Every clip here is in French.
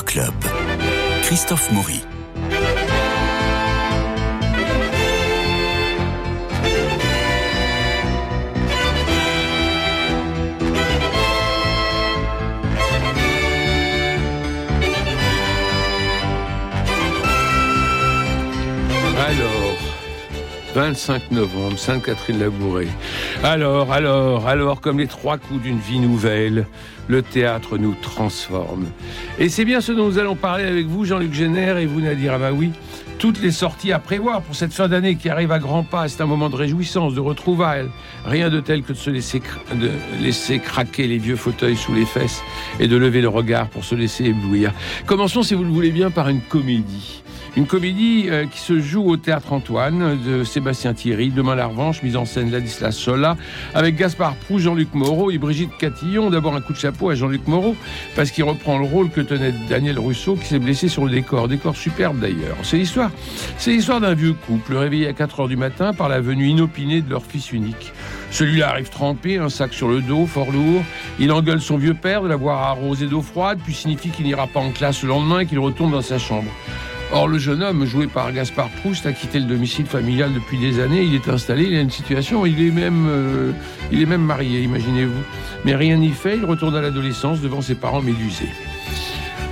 Club. Christophe Maury. Alors, 25 novembre, Sainte-Catherine-Labourée. Alors, alors, alors, comme les trois coups d'une vie nouvelle, le théâtre nous transforme. Et c'est bien ce dont nous allons parler avec vous, Jean-Luc Génère et vous, Nadir Amaoui. Toutes les sorties à prévoir pour cette fin d'année qui arrive à grands pas, c'est un moment de réjouissance, de retrouvailles. Rien de tel que de se laisser, de laisser craquer les vieux fauteuils sous les fesses et de lever le regard pour se laisser éblouir. Commençons, si vous le voulez bien, par une comédie. Une comédie euh, qui se joue au Théâtre Antoine de Sébastien Thierry, Demain la revanche, mise en scène Ladislas Sola, avec Gaspard Proust, Jean-Luc Moreau et Brigitte Catillon. D'abord un coup de chapeau à Jean-Luc Moreau, parce qu'il reprend le rôle que tenait Daniel Russo, qui s'est blessé sur le décor. Décor superbe d'ailleurs. C'est l'histoire, c'est l'histoire d'un vieux couple réveillé à 4 heures du matin par la venue inopinée de leur fils unique. Celui-là arrive trempé, un sac sur le dos, fort lourd. Il engueule son vieux père de l'avoir arrosé d'eau froide, puis signifie qu'il n'ira pas en classe le lendemain et qu'il retourne dans sa chambre. Or, le jeune homme, joué par Gaspard Proust, a quitté le domicile familial depuis des années. Il est installé, il a une situation, il est même, euh, marié, imaginez-vous. Mais rien n'y fait, il retourne à l'adolescence devant ses parents médusés.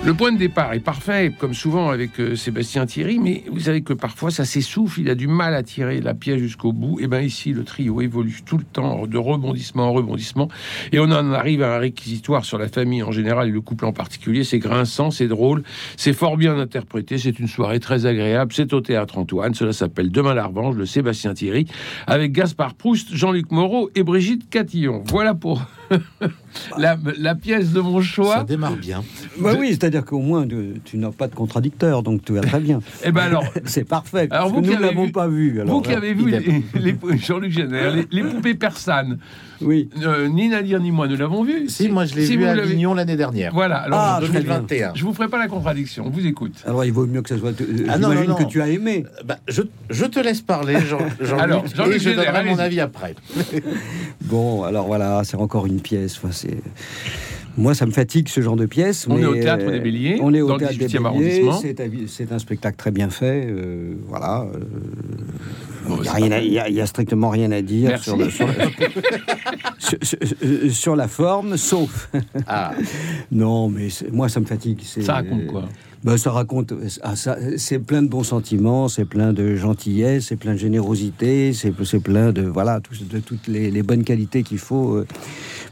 Le point de départ est parfait, comme souvent avec euh, Sébastien Thierry, mais vous savez que parfois ça s'essouffle, il a du mal à tirer la pièce jusqu'au bout. Et bien ici, le trio évolue tout le temps de rebondissement en rebondissement, et on en arrive à un réquisitoire sur la famille en général et le couple en particulier. C'est grinçant, c'est drôle, c'est fort bien interprété, c'est une soirée très agréable. C'est au théâtre Antoine, cela s'appelle Demain la revanche, Sébastien Thierry, avec Gaspard Proust, Jean-Luc Moreau et Brigitte Catillon. Voilà pour la, la pièce de mon Ça choix. démarre bien. Bah oui, c'est-à-dire qu'au moins tu, tu n'as pas de contradicteur, donc tout va très bien. Eh ben alors, C'est parfait. Alors, vous que nous ne l'avons pas vu. Alors, Vous qui là, avez vu les- Jean-Luc Génère, les, les poupées persanes, Oui. euh, ni Nadir ni moi ne l'avons vu. Si, moi je l'ai si vu à Avignon l'année dernière. Voilà, alors Ah, en très bien. 2021. je vous ferai pas la contradiction, on vous écoute. Alors il vaut mieux que ça soit. euh, Ah non, J'imagine non, non. que tu as aimé. Bah, je, je te laisse parler, Jean, Jean-Luc, Alors, et je donnerai mon avis après. Bon, alors voilà, c'est encore une pièce. Enfin, c'est. Moi, ça me fatigue ce genre de pièce. On mais, est au Théâtre euh, des Béliers, On est au dans le théâtre des 18e Béliers. arrondissement. C'est un- C'est un spectacle très bien fait. euh, voilà. Euh, Bon, Il n'y a, il il strictement rien à dire sur, le- sur, sur- sur- euh, sur la forme, sauf. Ah, non, mais moi, ça me fatigue. Ça raconte quoi? Ben, ça raconte, ah, ça- c'est plein de bons sentiments, c'est plein de gentillesse, c'est plein de générosité, c'est plein de voilà, tout- de toutes les, les bonnes qualités qu'il faut euh,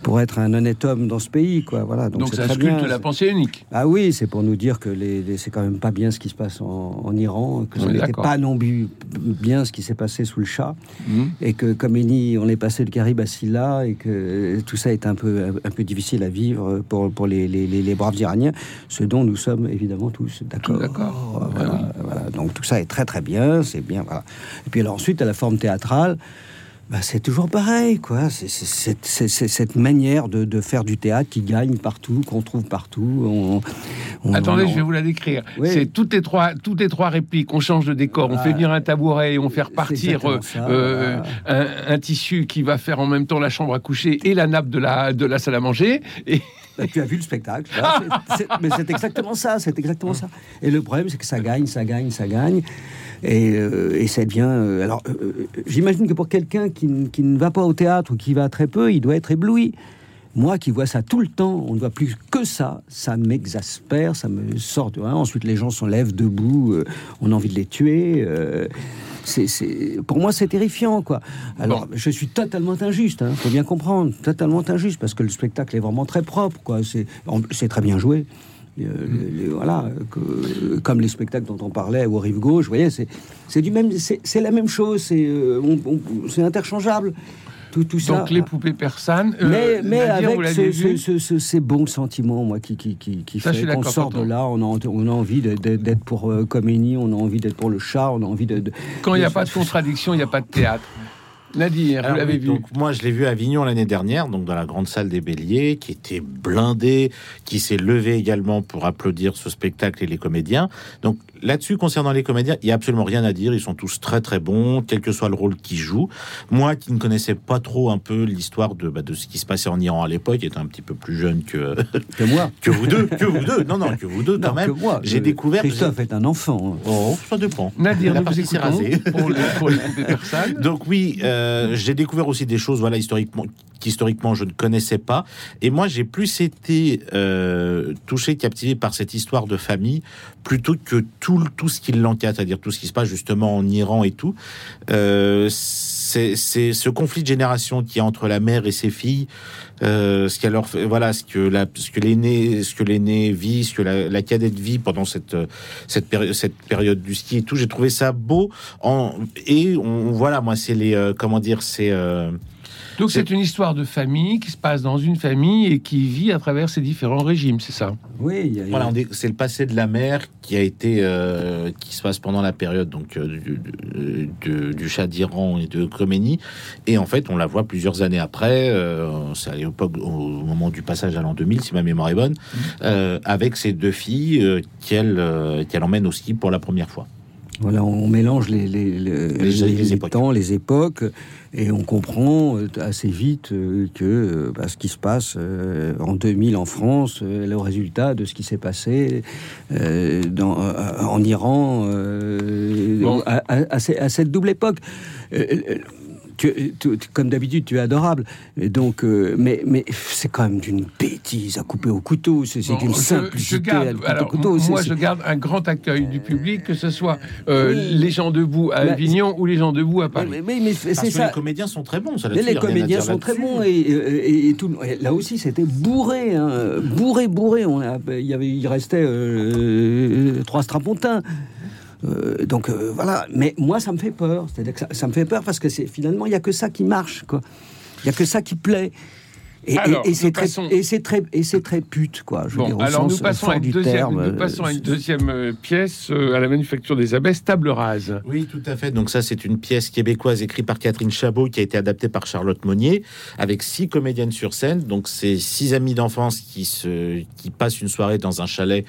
pour être un honnête homme dans ce pays, quoi. Voilà, donc ça sculpte bien. la pensée unique. Ah oui, c'est pour nous dire que les, les- c'est quand même pas bien ce qui se passe en, en Iran, que ce n'était pas non plus bien ce qui s'est passé sous le Shah, Mhm. et que comme Eni, on est passé le Caribe à Silla, et que tout ça est un peu, un peu difficile à vivre pour, pour les, les- les- braves Iraniens, ce dont nous sommes évidemment tous d'accord. Voilà, voilà. Donc tout ça est très très bien, c'est bien. Voilà. Et puis alors ensuite, à la forme théâtrale, bah, c'est toujours pareil, quoi. C'est cette manière de, de faire du théâtre qui gagne partout, qu'on trouve partout. On, on- Attendez, on- je vais vous la décrire. Oui. C'est toutes les trois, toutes les trois répliques. On change de décor, on Ah, fait venir un tabouret et on fait repartir euh, euh, un, un tissu qui va faire en même temps la chambre à coucher et la nappe de la, de la salle à manger. Et Bah, tu as vu le spectacle. c'est- mais c'est exactement ça, c'est exactement ça. Et le problème, c'est que ça gagne, ça gagne, ça gagne. Et, euh, et ça devient. euh, alors, euh, j'imagine que pour quelqu'un qui, qui ne va pas au théâtre ou qui va très peu, il doit être ébloui. Moi qui vois ça tout le temps, on ne voit plus que ça, ça m'exaspère, ça me sort de. hein. Ensuite, les gens se lèvent debout, euh, on a envie de les tuer. euh, c'est, c'est- pour moi, c'est terrifiant, quoi. Alors, je suis totalement injuste, il faut bien comprendre, totalement injuste, parce que le spectacle est vraiment très propre, quoi. C'est très bien joué. Euh, les- les- voilà, que- comme les spectacles dont on parlait au Rive Gauche, vous voyez, c'est, c'est du même, c'est, c'est la même chose, c'est, euh, c'est interchangeable. Tout, tout ça. donc les poupées persanes. euh, Mais, mais avec ce- ce- ce- ce- ces bons sentiments, moi, qui, qui, qui, qui Ça, fait qu'on sort de là, on a, on a envie d'être pour euh, on a envie d'être pour le chat, on a envie de... de- Quand il n'y a de- pas de contradiction, il n'y a pas de théâtre. Nadir, Alors vous l'avez oui, vu. donc, moi, je l'ai vu à Avignon l'année dernière, donc dans la grande salle des Béliers, qui était blindée, qui s'est levée également pour applaudir ce spectacle et les comédiens. Donc là-dessus, concernant les comédiens, il y a absolument rien à dire. Ils sont tous très très bons, quel que soit le rôle qu'ils jouent. Moi, qui ne connaissais pas trop un peu l'histoire de, bah, de ce qui se passait en Iran à l'époque, étant un petit peu plus jeune que Que moi. que vous deux, que vous deux, non non, que vous deux quand Non, même. que moi. J'ai Euh, découvert. Christophe est un enfant. hein. Oh, ça dépend. Nadir, La nous vous partie s'est écoutons rasée. pour, le- pour personnes. Donc oui, euh, j'ai découvert aussi des choses, voilà, historiquement, qu'historiquement je ne connaissais pas. Et moi, j'ai plus été euh, touché, captivé par cette histoire de famille, plutôt que tout, tout ce qui l'encadre, c'est-à-dire tout ce qui se passe justement en Iran et tout. Euh, c'est c'est ce conflit de génération qui est entre la mère et ses filles, euh, ce qu'elle leur fait, voilà, ce que la, ce que l'aîné, ce que l'aîné vit, ce que la, la cadette vit pendant cette cette période, cette période du ski et tout. J'ai trouvé ça beau. En, et on, voilà, moi, c'est les, euh, comment dire, c'est euh, Donc c'est une histoire de famille qui se passe dans une famille et qui vit à travers ces différents régimes, c'est ça? Oui, il y a- voilà, c'est le passé de la mère qui a été, euh, qui se passe pendant la période donc euh, du, du, du- du Shah d'Iran et de Khomeini. Et en fait, on la voit plusieurs années après. Euh, c'est à l'époque, au moment du passage à l'an 2000, si ma mémoire est bonne, euh, avec ses deux filles euh, qu'elle euh, qu'elle emmène au ski pour la première fois. Voilà, on mélange les, les, les, Les- les- les les époques. temps, les époques, et on comprend euh, assez vite euh, que euh, bah, ce qui se passe en 2000 en France est le résultat de ce qui s'est passé dans, en Iran Bon. à, à- à ce- à cette double époque. Euh, euh, tu- tu- tu- comme d'habitude, tu es adorable. Et donc, euh, mais, mais c'est quand même d'une bêtise à couper au couteau. C'est Bon, d'une simplicité je garde- à couper alors, au couteau. Moi, je garde un grand accueil du public, que ce soit euh, Oui. les gens debout à Bah, Avignon ou les gens debout à Paris. mais, mais- mais c'est Parce que ça. les comédiens sont très bons. Ça, Mais les comédiens sont très bons et, et- et tout. et là aussi, c'était bourré, hein, bourré, bourré. On a, il y avait, il restait euh, trois strapontins. Euh, donc euh, voilà. Mais moi, ça me fait peur. C'est-à-dire que ça, ça me fait peur parce que c'est finalement, il y a que ça qui marche. Il y a que ça qui plaît. Et, et- Alors, et c'est très, passons- et c'est très, et c'est très pute, quoi. Je veux Bon, dire, alors nous sens passons, fort à une, du deuxième, terme. nous passons à une Euh, deuxième euh, pièce euh, à la Manufacture des Abbesses, Table Rase. Oui, tout à fait. Donc ça, c'est une pièce québécoise écrite par Catherine Chabot qui a été adaptée par Charlotte Monnier avec six comédiennes sur scène. Donc c'est six amies d'enfance qui se qui passent une soirée dans un chalet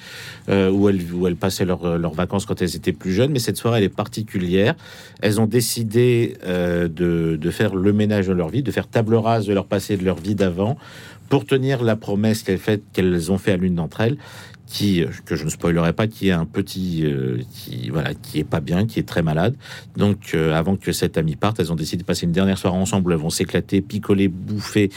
euh, où elles où elles passaient leurs leurs vacances quand elles étaient plus jeunes. Mais cette soirée elle est particulière. Elles ont décidé euh, de de faire le ménage de leur vie, de faire table rase de leur passé, de leur vie d'avant, pour tenir la promesse qu'elles fait qu'elles ont fait à l'une d'entre elles qui, que je ne spoilerai pas, qui est un petit, euh, qui voilà, qui est pas bien, qui est très malade. Donc, euh, avant que cette amie parte, elles ont décidé de passer une dernière soirée ensemble. Elles vont s'éclater, picoler, bouffer,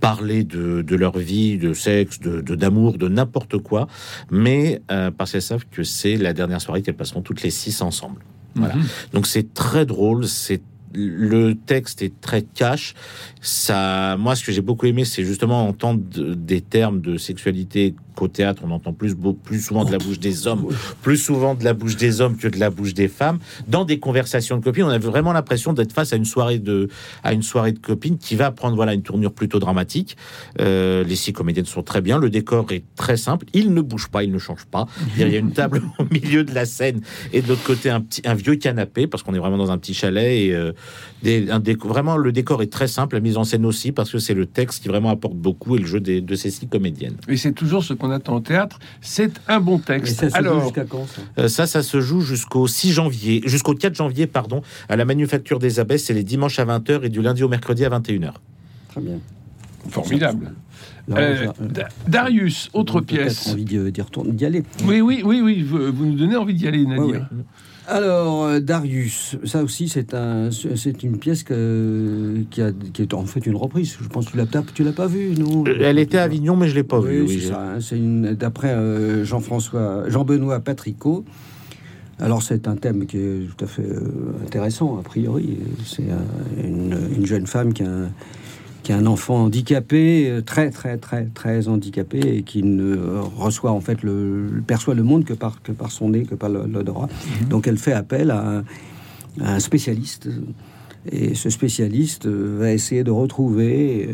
parler de, de leur vie, de sexe, de de- d'amour, de, n'importe quoi. Mais euh, parce qu'elles savent que c'est la dernière soirée qu'elles passeront toutes les six ensemble. Voilà. Mhm. Donc c'est très drôle, c'est le texte est très cash. Ça, moi, ce que j'ai beaucoup aimé, c'est justement entendre de- des termes de sexualité qu'au théâtre, on entend plus, beau- plus souvent de la bouche des hommes, plus souvent de la bouche des hommes que de la bouche des femmes. Dans des conversations de copines, on a vraiment l'impression d'être face à une soirée de, à une soirée de copines qui va prendre voilà une tournure plutôt dramatique. Euh, les six comédiennes sont très bien. Le décor est très simple. Il ne bouge pas, il ne change pas. Il y a une table au milieu de la scène et de l'autre côté un petit, un vieux canapé parce qu'on est vraiment dans un petit chalet et euh, des, un déco- vraiment le décor est très simple, la mise en scène aussi parce que c'est le texte qui vraiment apporte beaucoup et le jeu des- de ces six comédiennes. Et c'est toujours ce qu'on attend au théâtre, c'est un bon Et texte. ça se joue Alors, jusqu'à quand ça Euh, ça, ça se joue jusqu'au 6 janvier, jusqu'au 4 janvier, pardon, à la Manufacture des Abbesses. C'est les dimanches à 20h et du lundi au mercredi à 21h. Très bien. formidable. Euh, Da- Darius, autre pièce. envie d'y d'y retourner, d'y aller. Oui, oui, oui, oui, vous, vous nous donnez envie d'y aller, Nadir. Ouais, ouais. Alors, euh, Darius, ça aussi, c'est un, c'est une pièce que, qui, a, qui est en fait une reprise. Je pense que tu l'as, tu l'as pas vue, non? Euh, Elle était à Avignon, mais je l'ai pas Oui, vue. oui, c'est ça. hein, C'est une d'après euh, Jean-François, Jean-Benoît Patricot. Alors c'est un thème qui est tout à fait intéressant a priori. C'est un- une, une jeune femme qui a un, qui a un enfant handicapé, euh, très très très très handicapé et qui ne euh, reçoit en fait le perçoit le monde que par que par son nez, que par l'odorat. Donc elle fait appel à un, à un spécialiste. Et ce spécialiste euh, va essayer de retrouver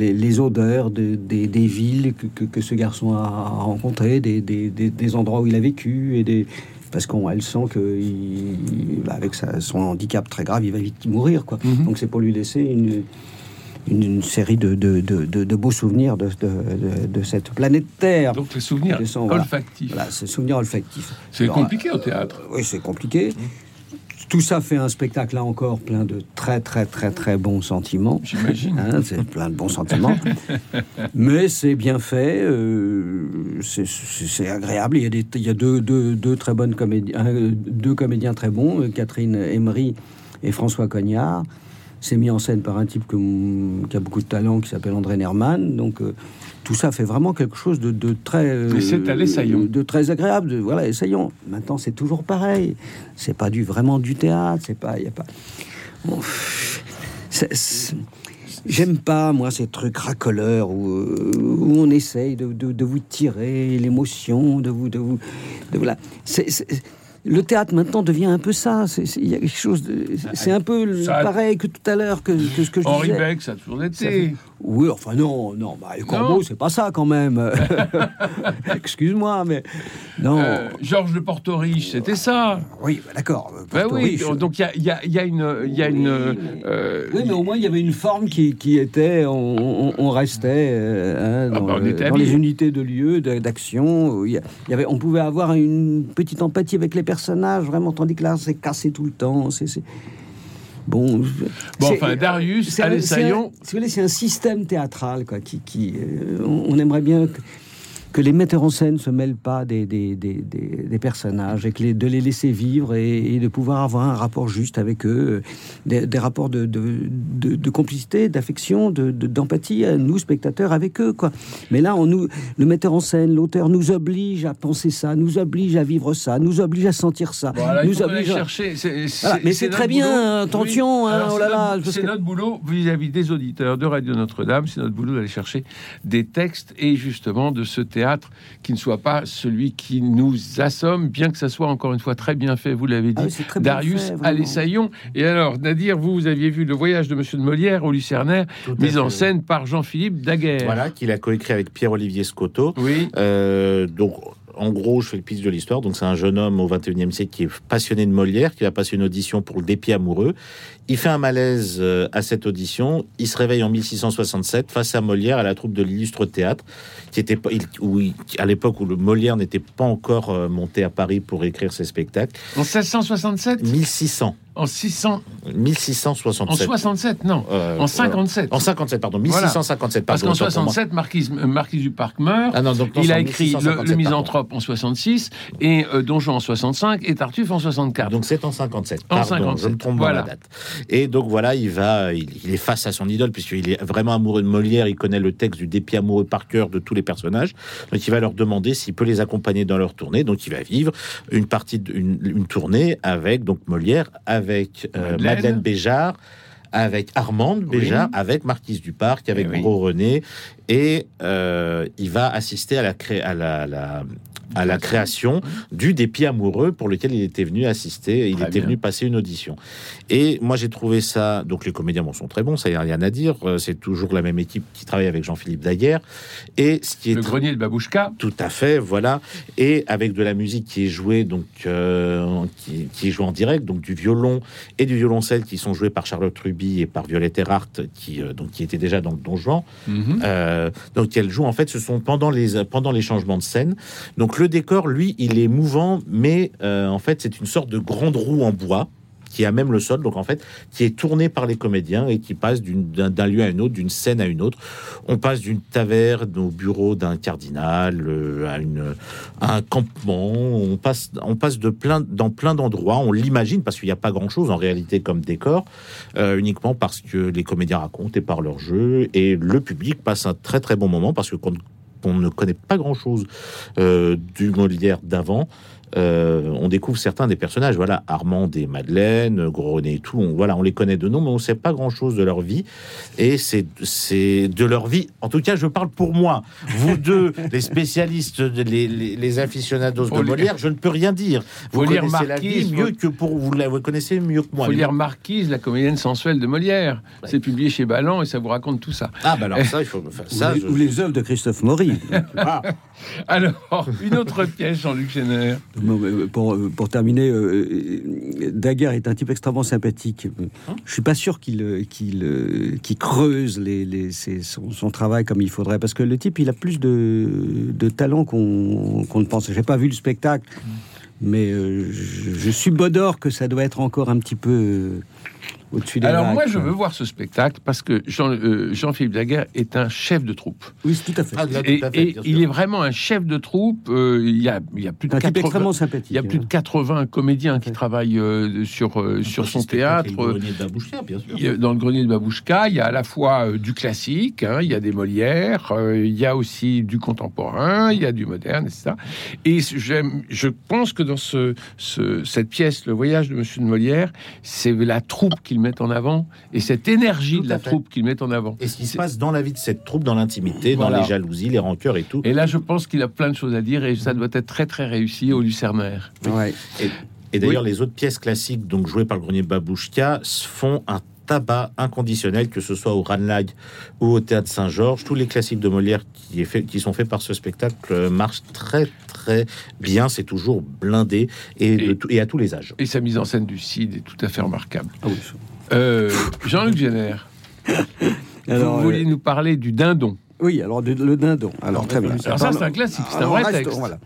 les, les odeurs de- des, des villes que, que- que ce garçon a rencontrées, des, des- des- endroits où il a vécu et des, parce qu'elle sent que il- bah, avec sa- son handicap très grave, il va vite mourir. Quoi. Mhm. Donc c'est pour lui laisser une, une, une série de, de, de, beaux souvenirs de, de, de- de cette planète Terre. Donc les souvenirs voilà. olfactifs. Voilà, souvenirs olfactifs. C'est compliqué au théâtre. oui, c'est compliqué. Tout ça fait un spectacle, là encore, plein de très, très, très, très bons sentiments. J'imagine. Hein, c'est plein de bons sentiments. Mais c'est bien fait, euh, c'est- agréable. Il y a, des, il y a deux, deux, deux très bonnes comédiens, euh, deux comédiens très bons, euh, Catherine Emery et François Cognard. C'est mis en scène par un type que- qui a beaucoup de talent, qui s'appelle André Nerman. Donc euh, tout ça fait vraiment quelque chose de, de très, euh, de très agréable. De, voilà, essayons. Maintenant, c'est toujours pareil. C'est pas du vraiment du théâtre. C'est pas, y a pas. Bon, J'aime pas, moi, ces trucs racoleurs où, euh, où on essaye de, de- de vous tirer l'émotion, de vous. De vous de, voilà. C'est- le théâtre maintenant devient un peu ça. Il y a quelque chose de. C'est un peu le- Ça- pareil que tout à l'heure que, que ce que je Henri disais. Beck, ça a toujours été. fait- Oui, enfin non, non, bah, les corbeaux, Non. c'est pas ça quand même. Excuse-moi, mais non. Euh, Georges de Porto-Riche, c'était ça. oui, bah, d'accord. oui, donc il y a, y y une... Il y a une Oui, euh, Oui, mais au moins il y avait une forme qui, qui était, on, on- on restait euh, hein, Ah dans, bah, on le- dans les unités de lieu, d'action. Il y avait, on pouvait avoir une petite empathie avec les personnages, vraiment, tandis que là, c'est cassé tout le temps. C'est bon. Bon, enfin, Darius, c'est un- allez, c'est un- Saillon. si vous voulez, c'est un système théâtral quoi, qui, qui euh, on, on aimerait bien que, que les metteurs en scène se mêlent pas des, des, des, des- personnages et que les, de les laisser vivre et, et de pouvoir avoir un rapport juste avec eux, euh, des, rapports de, de, de- de complicité, d'affection, de- de- d'empathie, nous spectateurs avec eux quoi. Mais là, on nous, le metteur en scène, l'auteur nous oblige à penser ça, nous oblige à vivre ça, nous oblige à sentir ça, Voilà, nous oblige. à- chercher. Voilà, mais c'est très bien, boulot. attention, hein, oh c'est là notre- là, parce C'est que- notre boulot vis-à-vis des auditeurs de Radio Notre-Dame. C'est notre boulot d'aller chercher des textes et justement de ce théâtre qui ne soit pas celui qui nous assomme, bien que ça soit encore une fois très bien fait. Vous l'avez dit, Ah oui, c'est très bien Darius Saillon. Et alors, Nadir, vous, vous aviez vu le voyage de Monsieur de Molière au Lucernaire, Tout à mis fait, en scène par Jean-Philippe Daguerre. Voilà, qu'il a coécrit avec Pierre-Olivier Scotto. Oui. Euh, donc, en gros, je fais le pitch de l'histoire. Donc, c'est un jeune homme au 21e siècle qui est passionné de Molière, qui va passer une audition pour le dépit amoureux. Il fait un malaise euh, à cette audition. Il se réveille en 1667 face à Molière à la troupe de l'illustre théâtre, qui était où à l'époque où le Molière n'était pas encore euh, monté à Paris pour écrire ses spectacles. En 1667 1600, En 600 En 1667. 67, non. Euh, en 57. En 57, pardon, Voilà. 1657. Parce pardon, qu'en pour moi. 67, Marquise, euh, Marquise du Parc meurt. Ah non, donc non, il a en écrit le, 1657, le pardon. Misanthrope en 66 et euh, Donjon en 65 et Tartuffe en 64. Donc c'est en 57. En Pardon, 57, je me trompe voilà. dans la date. Et donc voilà, il va, il, il est face à son idole puisqu'il est vraiment amoureux de Molière. Il connaît le texte du dépit amoureux par cœur de tous les personnages. Donc il va leur demander s'il peut les accompagner dans leur tournée. Donc il va vivre une partie, de- une, une tournée avec donc Molière, avec euh, Madeleine. Madeleine Béjart. Avec Armande Oui. Béjart, avec Marquise du Parc, avec Eh oui. Gros René, et euh, il va assister à la, cré- à la, la- à la création du dépit amoureux pour lequel il était venu assister. Il Très était bien. venu passer une audition. Et moi, j'ai trouvé ça. Donc, les comédiens bon, sont très bons, ça y a rien à dire. Euh, C'est toujours la même équipe qui travaille avec Jean-Philippe Daguerre. Et ce qui est Le grenier de Babouchka. tout à fait, voilà. Et avec de la musique qui est jouée, donc euh, qui, qui est jouée en direct, donc du violon et du violoncelle qui sont joués par Charlotte Ruby et par Violette Erhardt, qui euh, donc qui était déjà dans le Don Juan. Mhm. Euh, donc elle joue en fait, ce sont pendant les pendant les changements de scène. Donc le décor, lui, il est mouvant, mais euh, en fait c'est une sorte de grande roue en bois qui a même le sol, donc en fait, qui est tourné par les comédiens et qui passe d'un lieu à un autre, d'une scène à une autre. On passe d'une taverne au bureau d'un cardinal, euh, à, une, un campement. On passe, on passe de plein, dans plein d'endroits. On l'imagine parce qu'il n'y a pas grand-chose en réalité comme décor, euh, uniquement parce que les comédiens racontent et par leur jeu et le public passe un très très bon moment parce que quand on ne connaît pas grand-chose euh, du Molière d'avant. Euh, on découvre certains des personnages, voilà, Armand et Madeleine, Gros René et tout, on, voilà, on les connaît de nom, mais on ne sait pas grand-chose de leur vie, et c'est de leur vie, en tout cas, je parle pour moi, vous deux, les spécialistes, de- les, les, les aficionados Faut de lire- Molière, je ne peux rien dire, vous Faut lire connaissez la Marquise, vie faut- mieux que pour, vous la vous connaissez mieux que moi. faut lire Marquise, la comédienne sensuelle de Molière. C'est publié chez Ballant et ça vous raconte tout ça. Ah, bah alors ça, il faut, enfin, ça, ou, les, je- ou les œuvres de Christophe Maury. Ah, Alors, une autre pièce, Jean-Luc Génère. Pour, pour terminer, euh, Daguerre est un type extrêmement sympathique. Je suis pas sûr qu'il creuse les, les ses- son, son travail comme il faudrait, parce que le type, il a plus de, de talent qu'on qu'on ne pense. J'ai pas vu le spectacle, mais euh, je, je bodor que ça doit être encore un petit peu euh, au-dessus des Alors moi, je quoi. veux voir ce spectacle parce que Jean, euh, Jean-Philippe Daguerre est un chef de troupe. Oui, tout à fait. Ah, là, Et, tout à fait, et bien il est vraiment un chef de troupe. euh, il, y a, il y a plus de un type 80 extrêmement sympathique. il y a plus de 80 comédiens qui travaillent euh, sur, euh, sur son théâtre. Le grenier de Babouchka, bien sûr. Dans le grenier de Babouchka, il y a à la fois euh, du classique, hein, il y a des Molières, euh, il y a aussi du contemporain, il y a du moderne, etc. Et j'aime- je pense que dans ce, ce- cette pièce, Le voyage de Monsieur de Molière, c'est la troupe qu'il met en avant et cette énergie Tout de la troupe qu'il met en avant. Et ce qui se passe dans la vie de cette troupe, dans l'intimité, Voilà. dans les jalousies, les rancœurs et tout. Et là, je pense qu'il a plein de choses à dire et ça doit être très très réussi au Lucernaire. Ouais. Et d'ailleurs, les autres pièces classiques, donc jouées par le grenier Babouchka, se font un tabac inconditionnel, que ce soit au Ranlag ou au Théâtre Saint-Georges. Tous les classiques de Molière qui, est fait, qui sont faits par ce spectacle euh, marchent très très bien. C'est toujours blindé et, de Et- tout- et à tous les âges. Et sa mise en scène du Cid est tout à fait remarquable. Ah oui. Euh, Jean-Luc Génère, Alors, vous vouliez euh, nous parler du dindon. oui, alors de- le dindon. Alors très bien. Alors ça, c'est un classique, c'est un vrai reste- texte. voilà.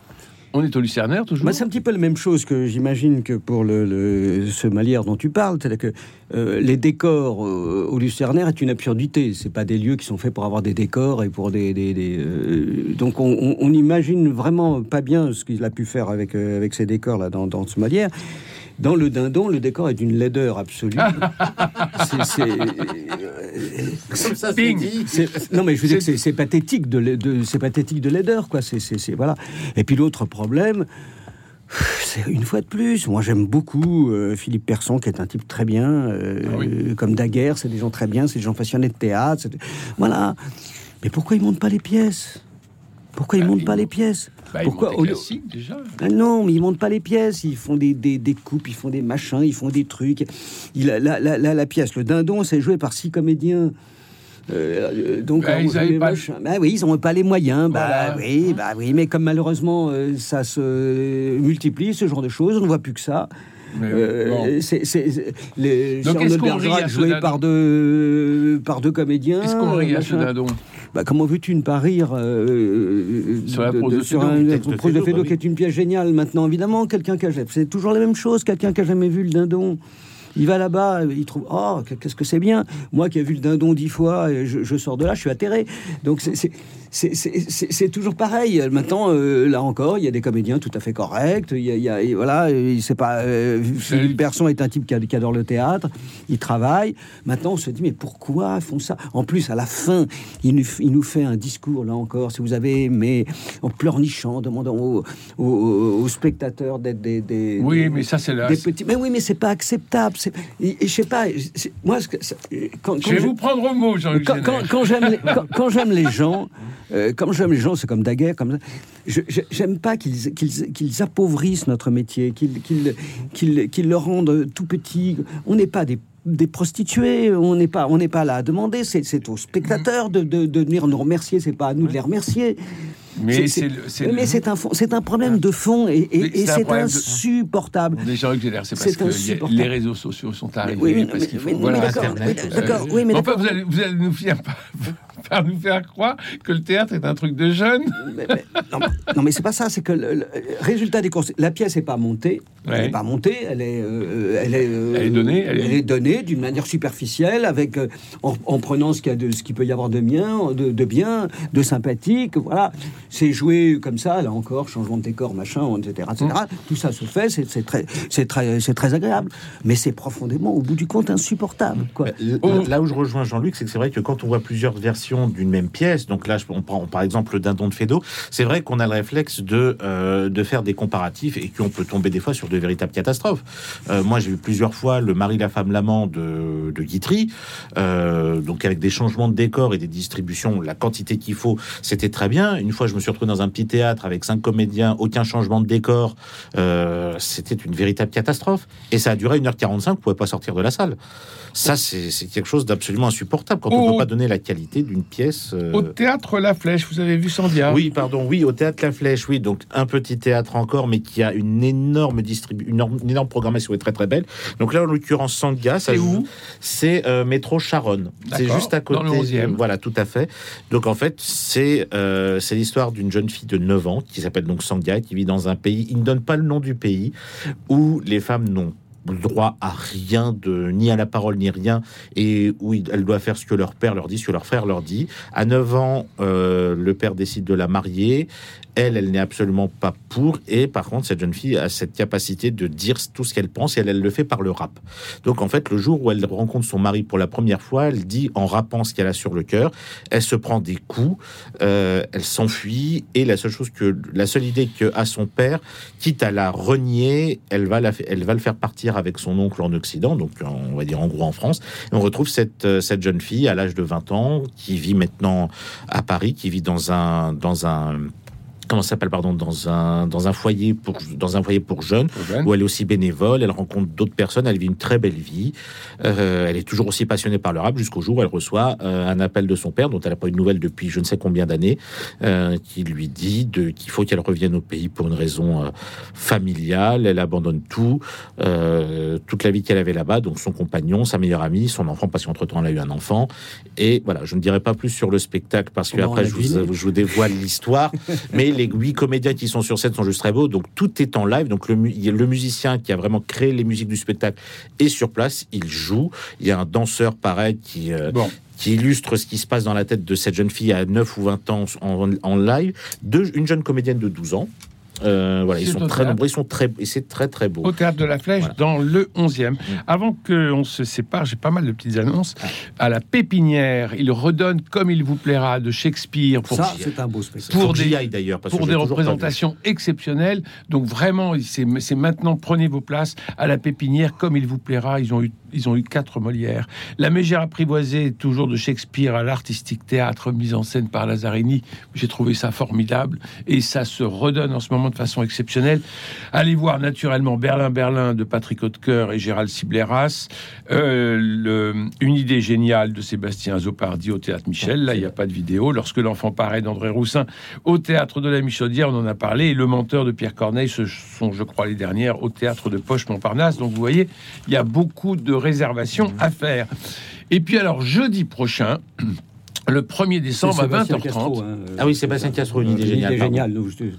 On est au Lucernaire toujours Bah, c'est un petit peu la même chose que j'imagine que pour le, le- ce Malière dont tu parles, c'est-à-dire que euh, les décors euh, au Lucernaire est une absurdité. C'est pas des lieux qui sont faits pour avoir des décors et pour des, des- des, euh, donc on, on, imagine vraiment pas bien ce qu'il a pu faire avec avec ces décors là dans, dans ce Malière. Dans le dindon, le décor est d'une laideur absolue. C'est- c'est- Comme ça, non mais je veux dire que c'est pathétique de, c'est pathétique de laideur quoi. C'est voilà. Et puis l'autre problème c'est une fois de plus moi j'aime beaucoup euh, Philippe Persson qui est un type très bien euh, Ah oui. comme Daguerre c'est des gens très bien c'est des gens passionnés de théâtre voilà. Mais pourquoi ils montent pas les pièces? Pourquoi ils Bah, montent pas les pièces? Bah, pourquoi au déjà. ah non, mais ils montent pas les pièces. Ils font des, des, des coupes, ils font des machins, ils font des trucs. Il, a- la, la, la, la pièce, le dindon, c'est joué par six comédiens. Euh, euh, donc, Bah, ils on joue avaient les pas- machins. Bah oui, ils n'ont pas les moyens. Bah Voilà. oui, bah oui, mais comme malheureusement euh, ça se multiplie, ce genre de choses, on ne voit plus que ça. Euh, bon. c'est Charles Bergerac joué par deux par deux comédiens. Est-ce qu'on rit à ce dindon Bah, comment veux-tu ne pas rire euh, Sur la prose de sur un texte de prose de Feydeau, Feydeau bah qui est une pièce géniale maintenant évidemment quelqu'un qui a c'est toujours la même chose quelqu'un qui a jamais vu le dindon il va là-bas, il trouve oh qu'est-ce que c'est bien. Moi qui ai vu le dindon dix fois, et je, je sors de là, je suis atterré. Donc c'est- c'est toujours pareil. Maintenant, euh, là encore, il y a des comédiens tout à fait corrects. Il y a, il y a- voilà, c'est pas euh, Philippe Persson est un type qui, a- qui adore le théâtre, il travaille. Maintenant, on se dit mais pourquoi font ça? En plus, à la fin, il nous, il nous fait un discours là encore. Si vous avez aimé, en pleurnichant, demandant aux, aux- aux spectateurs d'être des, des Oui, des- mais ça, c'est là. des petits. Mais oui, mais c'est pas acceptable. Et, et je sais pas. Moi, c'est- quand, Je quand vais je- vous prendre au mot, Jean-Luc quand, quand- quand quand, quand j'aime les gens, euh, comme j'aime les gens, c'est comme Daguerre, comme ça. J'aime pas qu'ils, qu'ils, qu'ils appauvrissent notre métier, qu'ils, qu'ils, qu'ils le rendent tout petit. On n'est pas des des prostituées, on n'est pas, on n'est pas là à demander. C'est, aux spectateurs de, de, de venir nous remercier. C'est pas à nous de les remercier. Mais C'est- un, c'est un problème de fond et, et- c'est de- insupportable. Jean-Luc Génère, c'est parce que a- les réseaux sociaux sont arrivés. Oui, mais- parce qu'il faut- mais- mais voilà. d'accord, Internet, oui, euh, oui, mais d'accord. vous allez, vous allez nous faire, faire nous faire croire que le théâtre est un truc de. Mais- mais- non, mais- non, mais c'est pas ça. C'est que le, le- résultat des courses, la pièce n'est pas montée. Elle n'est pas montée. Elle est, euh, elle est, euh, Elle est donnée, elle est- donnée d'une manière superficielle, avec euh, en, en prenant ce qu'il y a de, ce qu'il peut y avoir de bien, de, de bien, de sympathique. Voilà, c'est joué comme ça. Là encore, changement de décor, machin, etc., etc. Mm. Tout ça se fait. C'est très, c'est très, c'est très agréable. Mais c'est profondément, au bout du compte, insupportable. Quoi. L- Oh. Là où je rejoins Jean-Luc, c'est que c'est vrai que quand on voit plusieurs versions d'une même pièce, donc là, on prend par exemple le dindon de Fédo, c'est vrai qu'on a le réflexe de, euh, de faire des comparatifs et qu'on peut tomber des fois sur de véritables catastrophes. Euh, moi, j'ai vu plusieurs fois le mari, la femme, l'amant de, de Guitry, euh, donc avec des changements de décor et des distributions, la quantité qu'il faut, c'était très bien. Une fois, je me suis retrouvé dans un petit théâtre avec cinq comédiens, aucun changement de décor, c'était une véritable catastrophe. Et ça a duré 1h45, vous pouvez pas sortir de la salle. Ça, c'est quelque chose d'absolument insupportable quand on Oh. peut pas donner la qualité d'une pièce. euh, Au théâtre La Flèche, vous avez vu Sandia oui, pardon, oui, au théâtre La Flèche, oui, donc un petit théâtre encore, mais qui a une énorme distribu une, énorme- une énorme programmation et très très belle. Donc là, en l'occurrence, Sanga, ça C'est joue- où? C'est euh, métro Charonne. C'est juste à côté. dans le 11e. voilà, tout à fait. Donc en fait, c'est euh, c'est l'histoire d'une jeune fille de 9 ans qui s'appelle donc Sanga, qui vit dans un pays. Il ne donne pas le nom du pays où les femmes n'ont droit à rien de ni à la parole ni rien et où elle doit faire ce que leur père leur dit ce que leur frère leur dit. À 9 ans euh, le père décide de la marier elle elle n'est absolument pas pour. Et par contre cette jeune fille a cette capacité de dire tout ce qu'elle pense et elle, elle le fait par le rap. Donc en fait le jour où elle rencontre son mari pour la première fois elle dit en rappant ce qu'elle a sur le cœur elle se prend des coups euh, elle s'enfuit. Et la seule chose que la seule idée que a son père quitte à la renier, elle va, elle va le faire partir avec son oncle en Occident, donc on va dire en gros en France. Et on retrouve cette, euh, cette jeune fille à l'âge de 20 ans qui vit maintenant à Paris, qui vit dans un, dans un, comment ça s'appelle, pardon, dans un, dans un foyer pour, dans un foyer pour jeunes où elle est aussi bénévole, elle rencontre d'autres personnes, elle vit une très belle vie. Euh, elle est toujours aussi passionnée par le rap jusqu'au jour où elle reçoit euh, un appel de son père, dont elle n'a pas eu de nouvelles depuis je ne sais combien d'années, euh, qui lui dit qu'il faut qu'elle revienne au pays pour une raison familiale. Elle abandonne tout, toute la vie qu'elle avait là-bas, donc son compagnon, sa meilleure amie, son enfant, parce qu'entre-temps elle a eu un enfant. Et voilà, je ne dirai pas plus sur le spectacle parce que Non, après je vous, je vous dévoile l'histoire. Mais les huit comédiens qui sont sur scène sont juste très beaux. Donc tout est en live. Donc le, musicien qui a vraiment créé les musiques du spectacle est sur place. Il joue. Il y a un danseur pareil qui euh, Bon. qui illustre ce qui se passe dans la tête de cette jeune fille à 9 ou 20 ans en, en live. Une jeune comédienne de 12 ans. Euh, voilà, ils sont très nombreux, ils sont très, et c'est très très beau. Au théâtre de la Flèche, Voilà. dans le 11e. Mm. Avant qu'on se sépare, j'ai pas mal de petites annonces. À la Pépinière, il redonne comme il vous plaira de Shakespeare pour, Ça, c'est un beau spectacle. pour des- aille, d'ailleurs parce pour que des représentations exceptionnelles. Donc vraiment, c'est c'est maintenant, prenez vos places à la Pépinière comme il vous plaira. Ils ont eu, ils ont eu quatre Molières. La Mégère apprivoisée, toujours de Shakespeare à l'artistique théâtre, mise en scène par Lazzarini. J'ai trouvé ça formidable et ça se redonne en ce moment de façon exceptionnelle. Allez voir naturellement Berlin Berlin de Patrick Hautecoeur et Gérald Sibleras. Euh, une idée géniale de Sébastien Azopardi au théâtre Michel. Là, il n'y a pas de vidéo. Lorsque l'enfant paraît d'André Roussin au théâtre de la Michaudière, on en a parlé. Et le menteur de Pierre Corneille, ce sont, je crois, les dernières au théâtre de Poche Montparnasse. Donc, vous voyez, il y a beaucoup de réservations à faire. Et puis, alors, jeudi prochain, le 1er décembre à Sébastien 20h30. Castro, hein, Ah oui, Sébastien Castro, une idée géniale, pardon. géniale.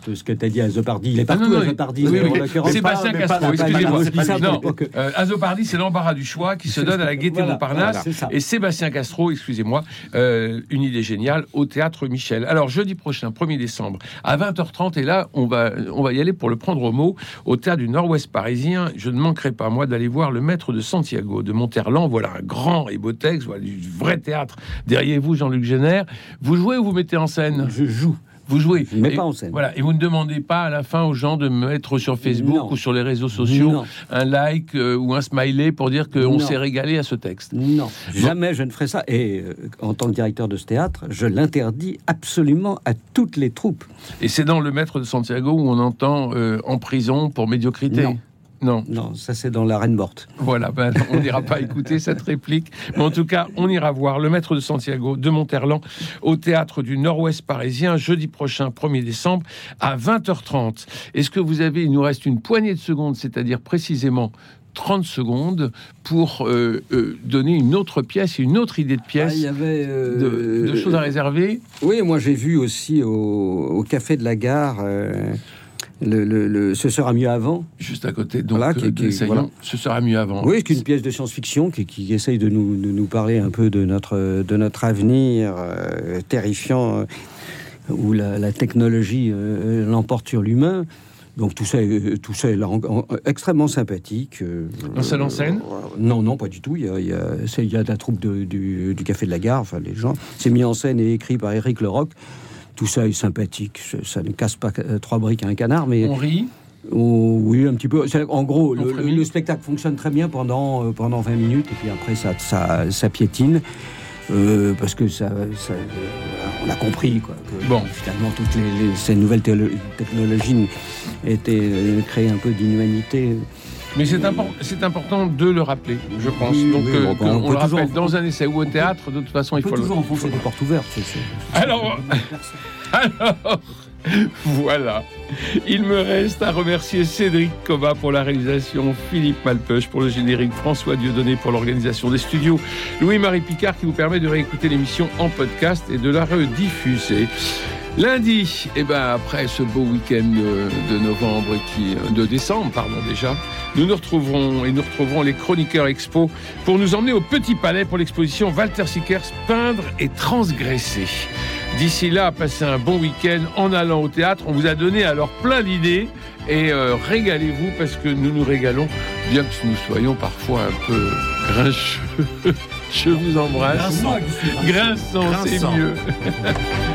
je- Ce que tu as dit à Zopardi, il est Ah, partout, non, non, à Zopardi. oui, oui, Sébastien Castro, excusez-moi. Non, euh, Azopardi, c'est l'embarras du choix qui se donne à la gaieté Voilà, Montparnasse. voilà. Et Sébastien Castro, excusez-moi, euh, une idée géniale au théâtre Michel. Alors jeudi prochain, 1er décembre, à 20h30, et là, on va, on va y aller pour le prendre au mot, au théâtre du Nord-Ouest parisien. Je ne manquerai pas, moi, d'aller voir le maître de Santiago de Monterland. Voilà un grand et beau texte, voilà du vrai théâtre. Derrière vous, Jean-Luc Génère. Vous jouez ou vous mettez en scène? Je joue. Vous jouez. Je ne mets Et- pas en scène. Voilà. Et vous ne demandez pas à la fin aux gens de mettre sur Facebook Non. ou sur les réseaux sociaux Non. un like euh, ou un smiley pour dire qu'on s'est régalé à ce texte. Non, jamais je ne ferai ça. Et euh, en tant que directeur de ce théâtre, je l'interdis absolument à toutes les troupes. Et c'est dans le Maître de Santiago où on entend euh, en prison pour médiocrité. Non. Non. Non, ça c'est dans la Reine morte. Voilà, ben, on n'ira pas écouter cette réplique. Mais en tout cas, on ira voir le Maître de Santiago de Monterland au théâtre du Nord-Ouest parisien jeudi prochain, 1er décembre, à 20h30. Est-ce que vous avez, il nous reste une poignée de secondes, c'est-à-dire précisément 30 secondes, pour euh, euh, donner une autre pièce, une autre idée de Ah, pièce il y avait de, euh, de choses à réserver? Oui, moi j'ai vu aussi au, au café de la gare. Le, le- le- ce sera mieux avant. juste à côté. Donc, Voilà, euh, qui- qui- voilà. ce sera mieux avant. Oui, c'est une pièce de science-fiction qui, qui essaye de nous, de nous parler un peu de notre, de notre avenir euh, terrifiant, euh, où la, la technologie euh, l'emporte sur l'humain. Donc tout ça, est- tout ça est là, en- en- extrêmement sympathique. euh, Un seul en scène euh, Non, non, pas du tout. Il y a, il y a, il y a la troupe de- du, du Café de la Gare, enfin les gens. C'est mis en scène et écrit par Éric Leroc. Tout ça est sympathique. Ça- ne casse pas euh, trois briques à un canard, mais On rit. Oh, oui, un petit peu. En gros, le, spectacle fonctionne très bien pendant, euh, pendant 20 minutes, et puis après, ça, ça, ça piétine. euh, parce que ça, ça, euh, on a compris quoi, que Bon. finalement toutes les, les- ces nouvelles technologies étaient euh, créées un peu d'inhumanité. Mais c'est impor- c'est important de le rappeler, je pense. Oui, Donc, oui, euh, on on, peut le rappelle dans un essai ou au théâtre, de toute façon, On il peut faut le. toujours enfoncer des portes ouvertes. c'est- c'est- Alors, alors, voilà. Il me reste à remercier Cédric Coba pour la réalisation, Philippe Malpeuch pour le générique, François Dieudonné pour l'organisation des studios, Louis-Marie Picard qui vous permet de réécouter l'émission en podcast et de la rediffuser. Lundi, eh ben après ce beau week-end euh, de novembre qui, euh, de décembre, pardon déjà, nous nous retrouverons et nous retrouverons les chroniqueurs expo pour nous emmener au Petit Palais pour l'exposition Walter Sickers peindre et transgresser. D'ici là, passez un bon week-end en allant au théâtre. On vous a donné alors plein d'idées et euh, régalez-vous parce que nous nous régalons, bien que nous soyons parfois un peu grincheux. Je vous embrasse. Grinçant. C'est mieux.